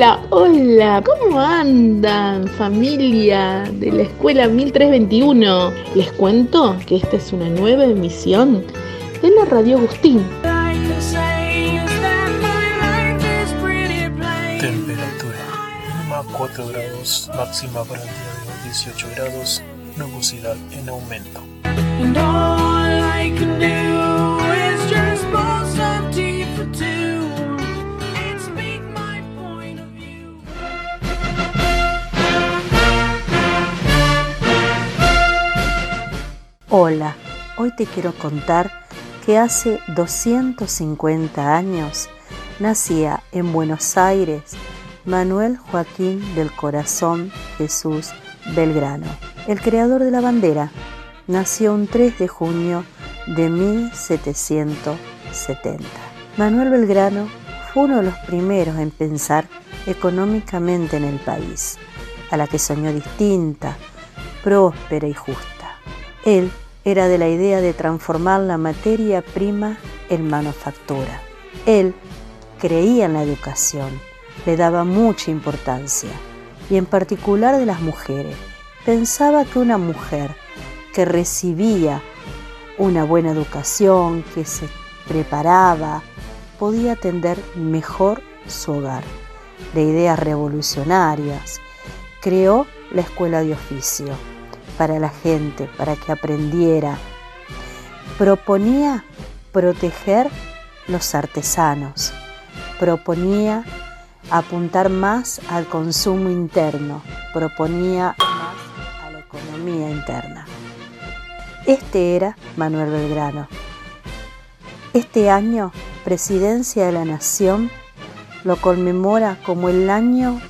Hola, hola, ¿cómo andan familia de la escuela 1321? Les cuento que esta es una nueva emisión de la Radio Agustín. Temperatura mínima 4 grados, máxima para el día de hoy 18 grados, nubosidad en aumento. Hola, hoy te quiero contar que hace 250 años nacía en Buenos Aires Manuel Joaquín del Corazón Jesús Belgrano, el creador de la bandera. Nació un 3 de junio de 1770. Manuel Belgrano fue uno de los primeros en pensar económicamente en el país, a la que soñó distinta, próspera y justa. Él era de la idea de transformar la materia prima en manufactura. Él creía en la educación, le daba mucha importancia, y en particular de las mujeres. Pensaba que una mujer que recibía una buena educación, que se preparaba, podía atender mejor su hogar. De ideas revolucionarias, creó la escuela de oficio para la gente, para que aprendiera. Proponía proteger los artesanos, proponía apuntar más al consumo interno, proponía más a la economía interna. Este era Manuel Belgrano. Este año, Presidencia de la Nación lo conmemora como el año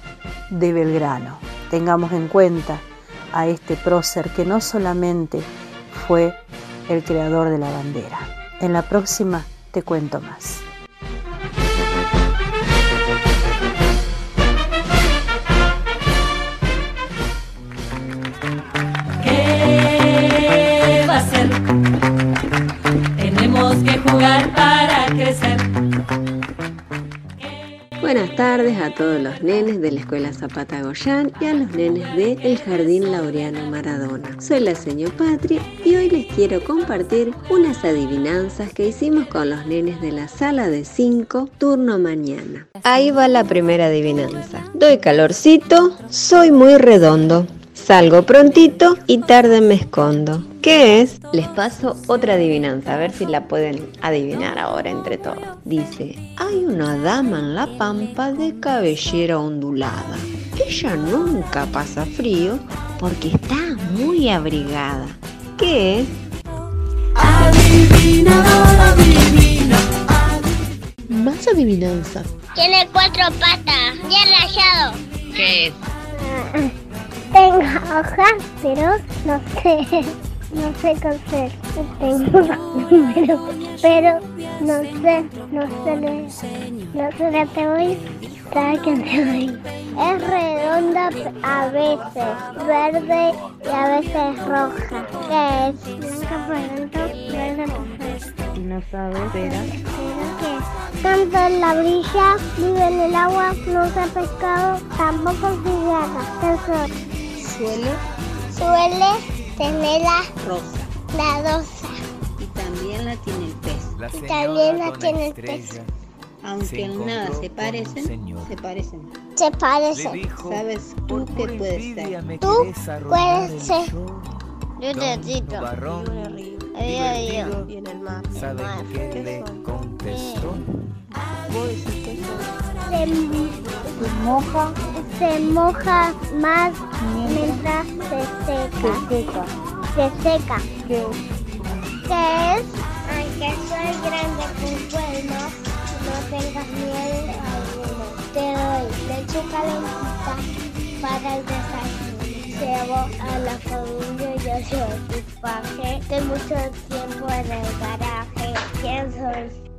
de Belgrano. Tengamos en cuenta a este prócer que no solamente fue el creador de la bandera. En la próxima te cuento más. Tardes a todos los nenes de la Escuela Zapata Goyán y a los nenes de El Jardín Laureano Maradona. Soy la señor Patria y hoy les quiero compartir unas adivinanzas que hicimos con los nenes de la sala de 5, turno mañana. Ahí va la primera adivinanza. Doy calorcito, soy muy redondo. Salgo prontito y tarde me escondo. ¿Qué es? Les paso otra adivinanza, a ver si la pueden adivinar ahora entre todos. Dice, hay una dama en la pampa de cabellera ondulada. Ella nunca pasa frío porque está muy abrigada. ¿Qué es? Más adivinanzas. Tiene cuatro patas, bien rayado. Hojas, pero no sé, no sé coser. Tengo pero, pero no sé, no sé. No sé la te voy, ¿sabes que te voy? Es redonda a veces, verde y a veces roja. ¿Qué es? Blanca por dentro, verde por. No sabes, espera. ¿Pero qué? Tanto en la brilla, vive en el agua, no usa pescado, tampoco se llama. Suele suele tener la, rosa la rosa y también la tiene el pez. y también la tiene el pez. Aunque en nada se parecen, se parecen. Se parece. ¿Sabes tú qué puedes ser? Tú puedes ser. Yo necesito. Adiós, adiós. Y en el mar. ¿Saben qué le contestó? Se, se moja. Se moja más mientras se seca. Se seca. ¿Qué es? Aunque soy grande con cuernos, no tengas miedo alguno. Te doy leche calentita para el desayuno. Llevo a la familia y yo soy equipaje de mucho tiempo en el garaje. ¿Quién soy?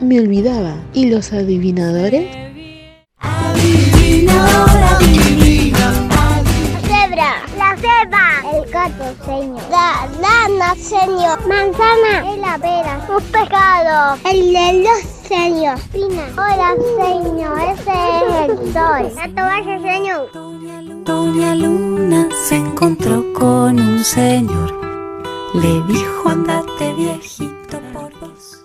Me olvidaba. ¿Y los adivinadores? Cebra. La Joseba. El gato, señor. La lana, señor. Manzana. Es la pera. Un pescado. El reloj, señor. Pina. Hola, señor. Ese es el sol. La toalla, señor. Doña Luna se encontró con un señor. Le dijo vos.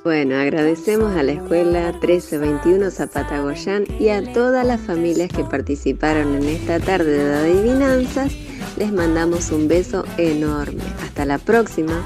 Bueno, agradecemos a la escuela 1321 Zapata Goyán y a todas las familias que participaron en esta tarde de adivinanzas. Les mandamos un beso enorme. Hasta la próxima.